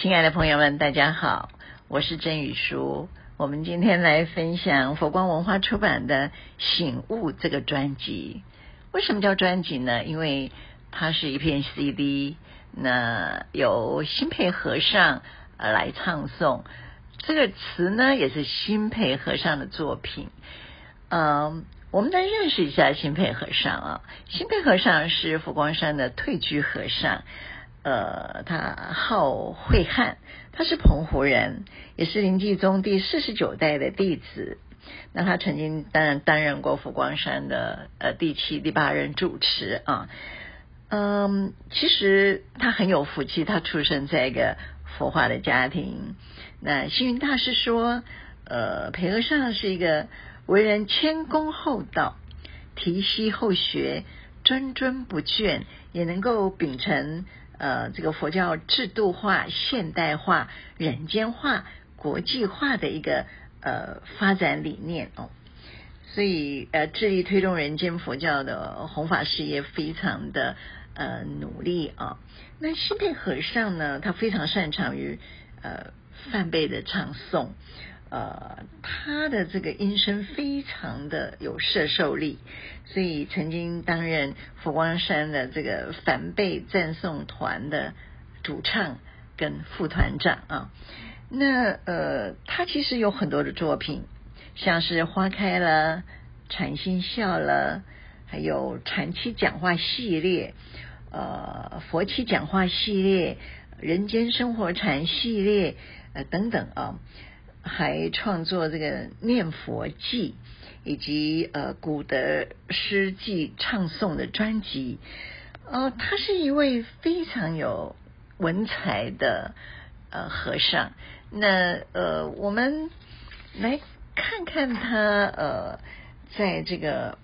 亲爱的朋友们，大家好，我是郑宇舒。我们今天来分享佛光文化出版的《醒悟》这个专辑。为什么叫专辑呢？因为它是一片 CD，那由心霈和尚来唱诵。这个词呢，也是心霈和尚的作品。嗯，我们来认识一下心霈和尚啊。心霈和尚是佛光山的退居和尚。呃，他号慧汉，他是澎湖人，也是林济宗第四十九代的弟子。那他曾经担任担任过佛光山的呃第七、第八任主持啊。嗯，其实他很有福气，他出生在一个佛化的家庭。那星云大师说，呃，霈和尚是一个为人谦恭厚道、提携后学、谆谆不倦，也能够秉承。呃，这个佛教制度化、现代化、人间化、国际化的一个呃发展理念哦，所以呃致力推动人间佛教的弘法事业，非常的呃努力啊、那心霈和尚呢，他非常擅长于呃梵呗的唱诵。呃，他的这个音声非常的有摄受力，所以曾经担任佛光山的这个梵呗赞颂团的主唱跟副团长啊。那呃，他其实有很多的作品，像是花开了、禅心笑了，还有禅七讲话系列、呃佛七讲话系列、人间生活禅系列呃等等啊。还创作这个念佛记，以及呃古德诗记唱诵的专辑。呃，他是一位非常有文采的呃和尚。那呃，我们来看看他呃在这个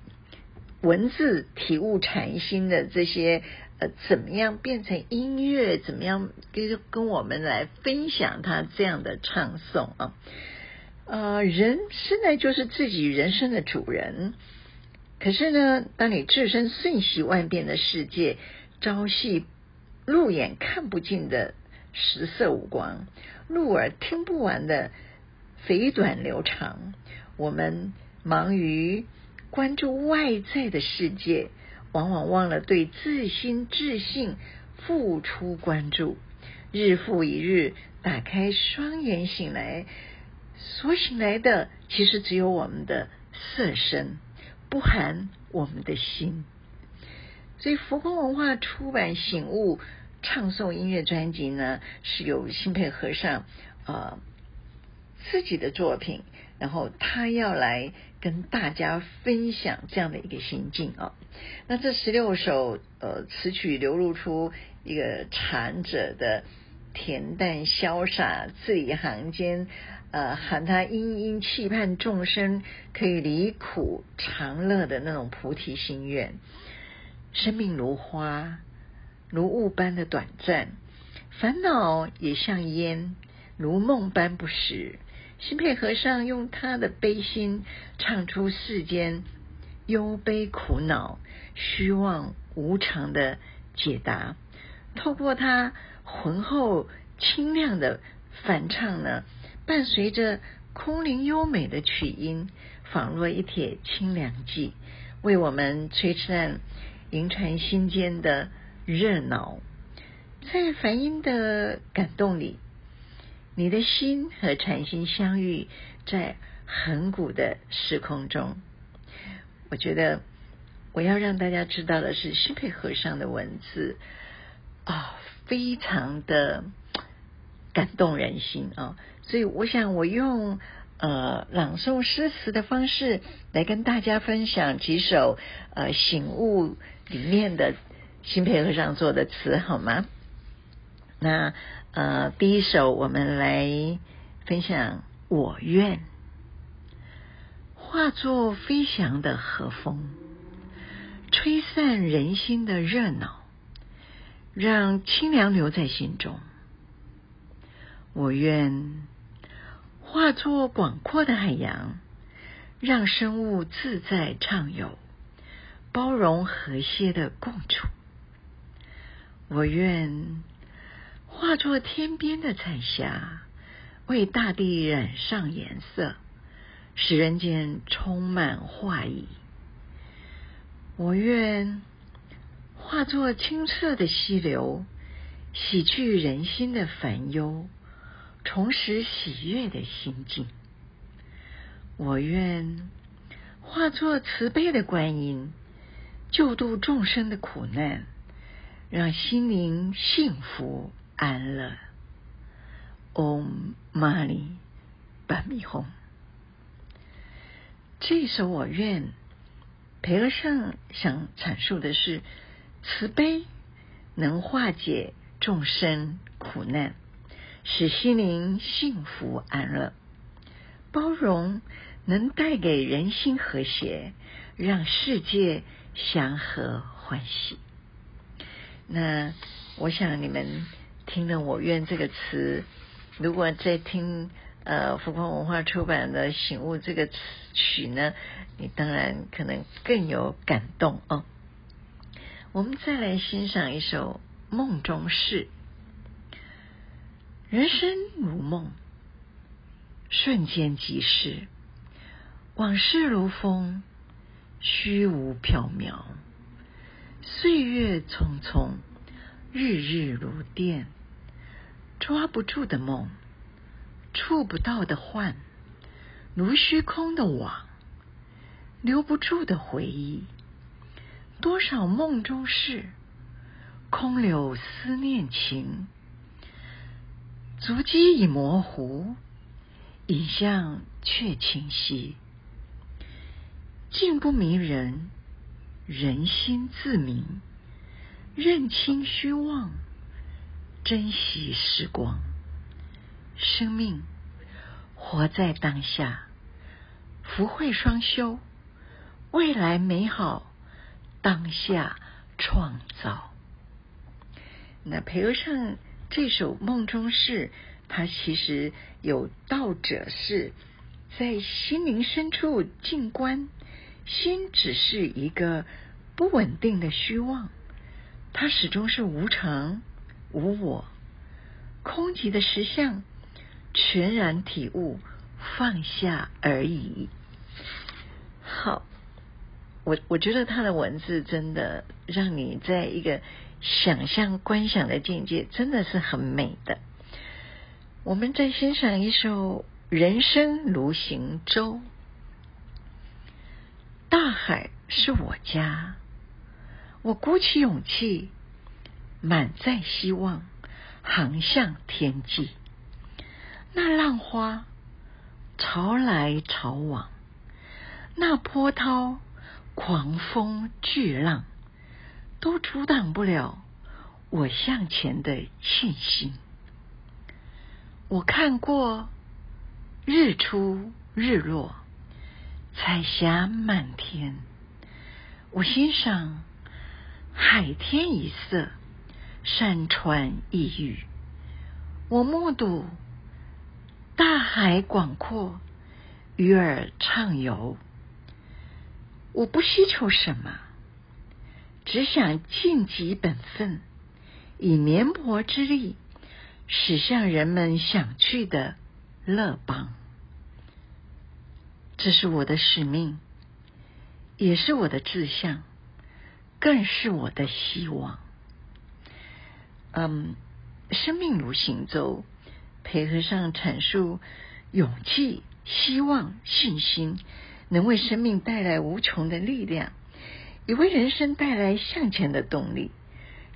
文字体悟禅心的这些。呃，怎么样变成音乐？怎么样跟跟我们来分享他这样的唱诵啊？呃，人生来就是自己人生的主人。可是呢，当你置身瞬息万变的世界，朝夕入眼看不尽的十色五光，入耳听不完的肥短流长，我们忙于关注外在的世界。往往忘了对自心自性付出关注，日复一日，打开双眼醒来，所醒来的其实只有我们的色身，不含我们的心。所以佛光文化出版《醒悟》唱诵音乐专辑呢，是由心霈和尚呃自己的作品，然后他要来。跟大家分享这样的一个心境啊，那这十六首呃词曲流露出一个禅者的恬淡潇洒，字里行间呃喊他殷殷期盼众生可以离苦常乐的那种菩提心愿。生命如花，如雾般的短暂，烦恼也像烟，如梦般不实。心霈和尚用他的悲心唱出世间忧悲苦恼、虚妄无常的解答。透过他浑厚清亮的梵唱呢，伴随着空灵优美的曲音，仿若一帖清凉剂，为我们璀璨盈传心间的热闹。在梵音的感动里。你的心和禅心相遇在恒古的时空中，我觉得我要让大家知道的是，心霈和尚的文字啊，非常的感动人心啊，所以我想我用呃朗诵诗词的方式来跟大家分享几首呃醒悟里面的心霈和尚做的词，好吗？那。呃，第一首我们来分享。我愿化作飞翔的和风，吹散人心的热闹，让清凉留在心中。我愿化作广阔的海洋，让生物自在畅游，包容和谐的共处。我愿。化作天边的彩霞，为大地染上颜色，使人间充满画意。我愿化作清澈的溪流，洗去人心的烦忧，重拾喜悦的心境。我愿化作慈悲的观音，救度众生的苦难，让心灵幸福安乐。Om Mani Padme Hum。这首我愿，培和尚想阐述的是，慈悲能化解众生苦难，使心灵幸福安乐；包容能带给人心和谐，让世界祥和欢喜。那我想你们听了“我愿”这个词，如果在听呃佛光文化出版的《醒悟》这个词曲呢，你当然可能更有感动哦。我们再来欣赏一首《梦中事》。人生如梦，瞬间即逝，往事如风，虚无缥缈。岁月匆匆，日日如电，抓不住的梦，触不到的幻，如虚空的网，留不住的回忆。多少梦中事，空留思念情。足迹已模糊，影像却清晰。境不迷人，人心自明。认清虚妄，珍惜时光。生命活在当下，福慧双修，未来美好，当下创造。那培和尚。这首《梦中事》，它其实有道者是在心灵深处静观，心只是一个不稳定的虚妄，它始终是无常、无我、空寂的实相，全然体悟放下而已。好，我我觉得他的文字真的让你在一个。想象观想的境界真的是很美的。我们再欣赏一首《人生如行舟》。大海是我家，我鼓起勇气，满载希望，航向天际。那浪花潮来潮往，那波涛狂风巨浪。都阻挡不了我向前的信心。我看过日出日落，彩霞满天。我欣赏海天一色，山川异域。我目睹大海广阔，鱼儿畅游。我不需求什么。只想尽己本分，以绵薄之力，驶向人们想去的乐邦。这是我的使命，也是我的志向，更是我的希望。嗯，生命如行舟，培和尚阐述勇气、希望、信心，能为生命带来无穷的力量。也为人生带来向前的动力。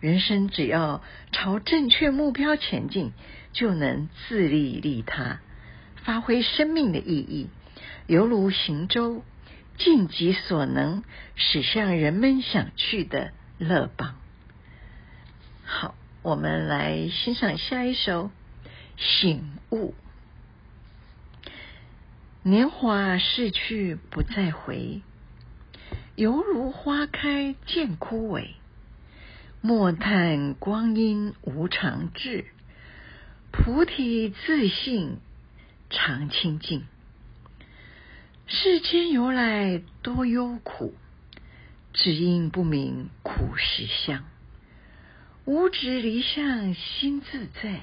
人生只要朝正确目标前进，就能自利利他，发挥生命的意义，犹如行舟，尽己所能，驶向人们想去的乐邦。好，我们来欣赏下一首《醒悟》。年华逝去不再回。犹如花开见枯萎，莫叹光阴无常至，菩提自性常清净。世间由来多忧苦，只因不明苦实相。无执离相心自在，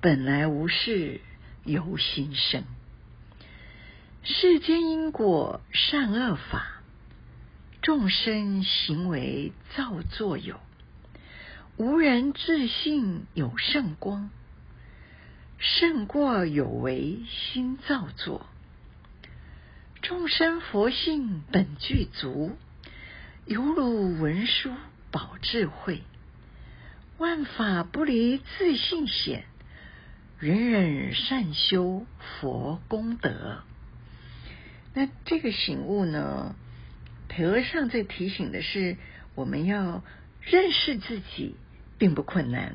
本来无事由心生。世间因果善恶法，众生行为造作有。无人自性有圣光，胜过有为心造作。众生佛性本具足，犹如文殊宝智慧。万法不离自信显，人人善修佛功德。那这个醒悟呢？裴和尚在提醒的是，我们要认识自己并不困难，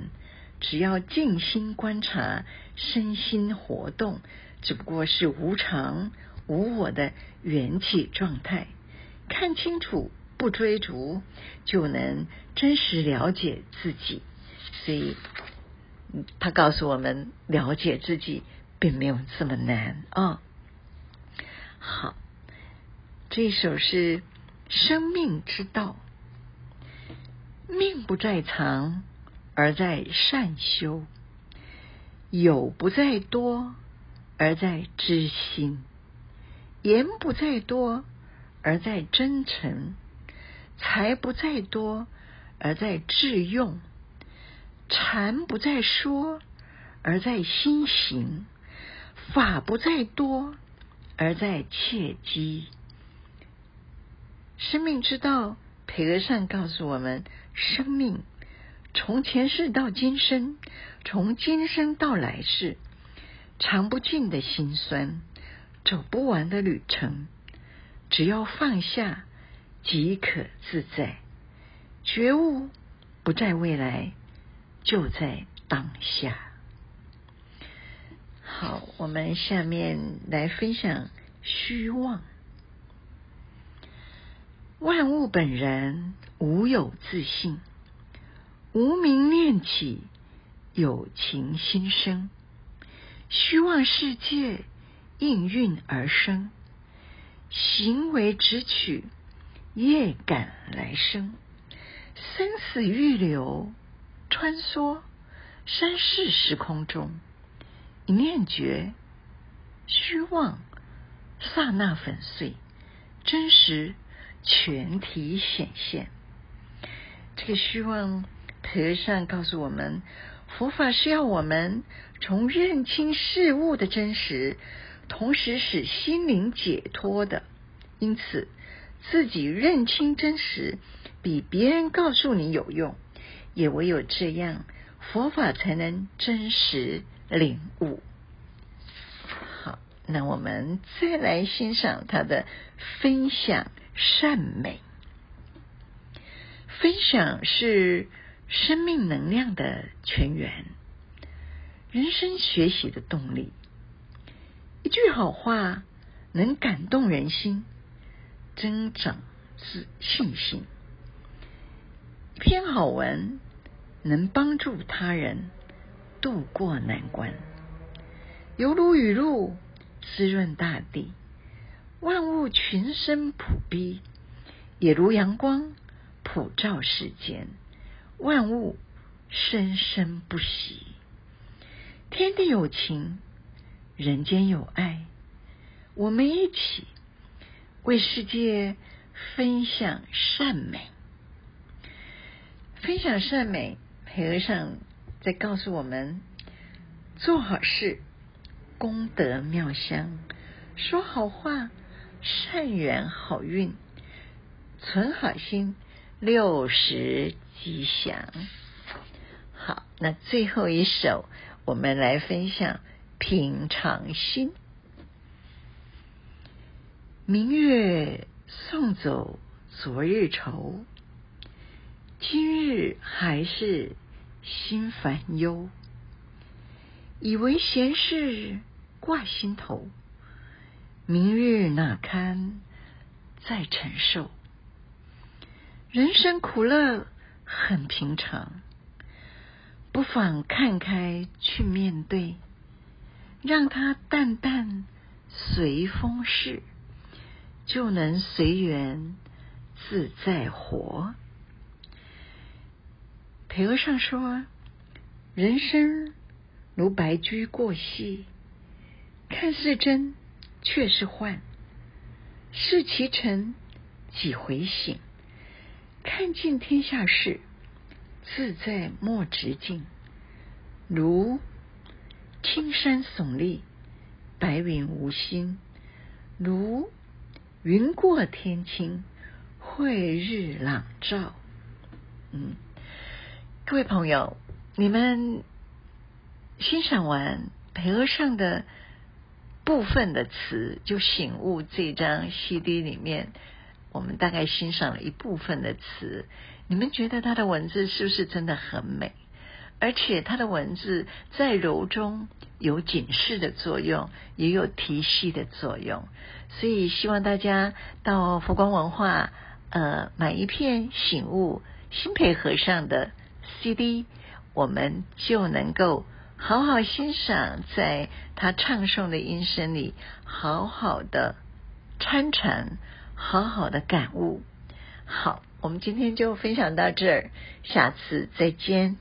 只要静心观察身心活动，只不过是无常无我的缘起状态，看清楚不追逐，就能真实了解自己。所以，他告诉我们，了解自己并没有这么难啊。好，这首是生命之道，命不在藏，而在善修；有不在多，而在知心；言不在多，而在真诚；财不在多，而在致用；禅不在说，而在心行；法不在多。而在切机，生命之道，培德善告诉我们：生命从前世到今生，从今生到来世，尝不尽的辛酸，走不完的旅程。只要放下，即可自在。觉悟不在未来，就在当下。好，我们下面来分享虚妄。万物本然无有自性，无名念起，有情心生。虚妄世界应运而生，行为执取业感来生，生死欲流穿梭三世时空中。一念觉，虚妄刹那粉碎，真实全体显现。这个虚妄，和尚告诉我们，佛法是要我们从认清事物的真实，同时使心灵解脱的。因此，自己认清真实，比别人告诉你有用。也唯有这样，佛法才能真实。领悟。好，那我们再来欣赏他的分享善美。分享是生命能量的泉源，人生学习的动力。一句好话能感动人心，增长自信心；一篇好文能帮助他人。渡过难关，犹如雨露滋润大地，万物群生普庇；也如阳光普照世间，万物生生不息。天地有情，人间有爱，我们一起为世界分享善美，分享善美，和尚。在告诉我们，做好事，功德妙香；说好话，善缘好运；存好心，六时吉祥。好，那最后一首，我们来分享平常心。明月送走昨日愁，今日还是。心烦忧，以为闲事挂心头，明日哪堪再承受？人生苦乐很平常，不妨看开去面对，让它淡淡随风逝，就能随缘自在活。和尚说：“人生如白驹过隙，看似真，却是幻。视其成，几回醒？看尽天下事，自在莫执境。如青山耸立，白云无心；如云过天青，晦日朗照。”嗯。各位朋友，你们欣赏完裴和尚的部分的词，就醒悟这张 CD 里面，我们大概欣赏了一部分的词。你们觉得他的文字是不是真的很美？而且他的文字在柔中有警示的作用，也有提示的作用。所以希望大家到佛光文化，呃，买一片醒悟新裴和尚的。CD，我们就能够好好欣赏，在他唱诵的音声里，好好的参禅，好好的感悟。好，我们今天就分享到这儿，下次再见。